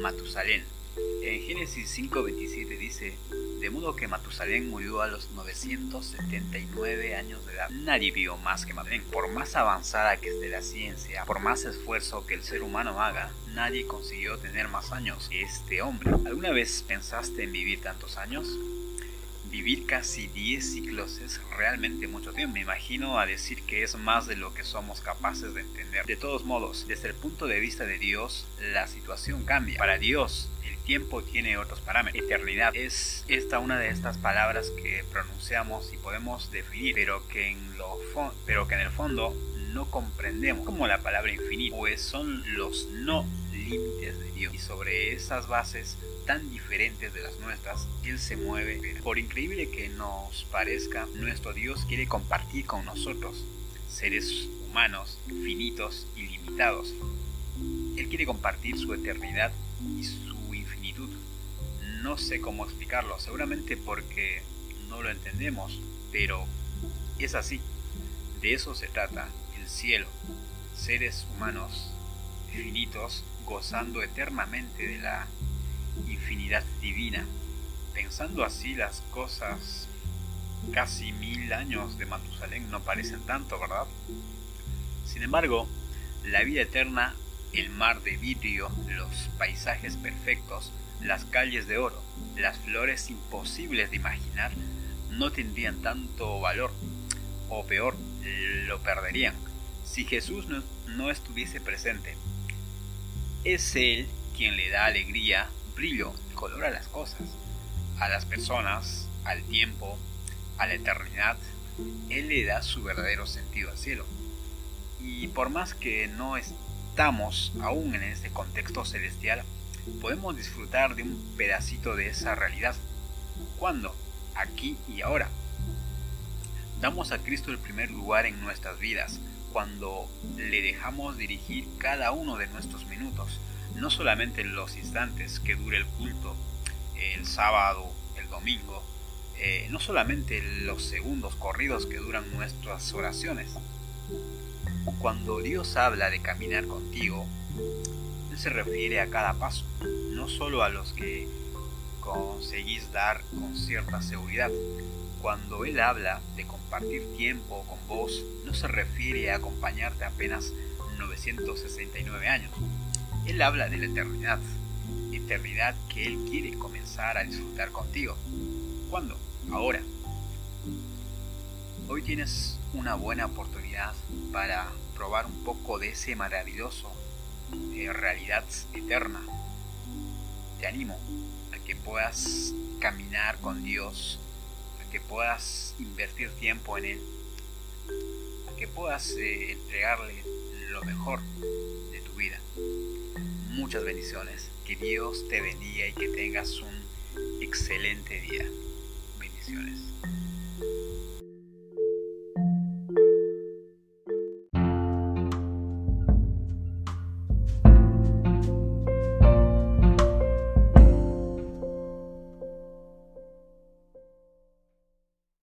Matusalén. En Génesis 5:27 dice, de modo que Matusalén murió a los 979 años de edad. Nadie vio más que Matusalén. Por más avanzada que esté la ciencia, por más esfuerzo que el ser humano haga, nadie consiguió tener más años que este hombre. ¿Alguna vez pensaste en vivir tantos años? Vivir casi 10 ciclos es realmente mucho tiempo. Me imagino a decir que es más de lo que somos capaces de entender. De todos modos, desde el punto de vista de Dios, la situación cambia. Para Dios, el tiempo tiene otros parámetros. Eternidad es esta una de estas palabras que pronunciamos y podemos definir, pero que en, lo pero que en el fondo no comprendemos, como la palabra infinito, pues son los no límites de Dios. Y sobre esas bases tan diferentes de las nuestras, Él se mueve. Por increíble que nos parezca, nuestro Dios quiere compartir con nosotros, seres humanos, finitos y limitados. Él quiere compartir su eternidad y su infinitud. No sé cómo explicarlo, seguramente porque no lo entendemos, pero es así. De eso se trata el cielo. Seres humanos finitos gozando eternamente de la infinidad divina. Pensando así las cosas, casi mil años de Matusalén no parecen tanto, ¿verdad? Sin embargo, la vida eterna, el mar de vidrio, los paisajes perfectos, las calles de oro, las flores imposibles de imaginar, no tendrían tanto valor, o peor, lo perderían, si Jesús no, no estuviese presente. Es Él quien le da alegría brillo y color a las cosas, a las personas, al tiempo, a la eternidad. Él le da su verdadero sentido al cielo. Y por más que no estamos aún en este contexto celestial, podemos disfrutar de un pedacito de esa realidad. ¿Cuándo? Aquí y ahora. Damos a Cristo el primer lugar en nuestras vidas cuando le dejamos dirigir cada uno de nuestros minutos no solamente en los instantes que dure el culto, el sábado, el domingo, eh, no solamente los segundos corridos que duran nuestras oraciones. Cuando Dios habla de caminar contigo, Él se refiere a cada paso, no solo a los que conseguís dar con cierta seguridad. Cuando Él habla de compartir tiempo con vos, no se refiere a acompañarte apenas 969 años, él habla de la eternidad, eternidad que Él quiere comenzar a disfrutar contigo. ¿Cuándo? Ahora. Hoy tienes una buena oportunidad para probar un poco de ese maravilloso eh, realidad eterna. Te animo a que puedas caminar con Dios, que puedas invertir tiempo en Él, que puedas eh, entregarle lo mejor de tu vida muchas bendiciones. Que Dios te bendiga y que tengas un excelente día. Bendiciones.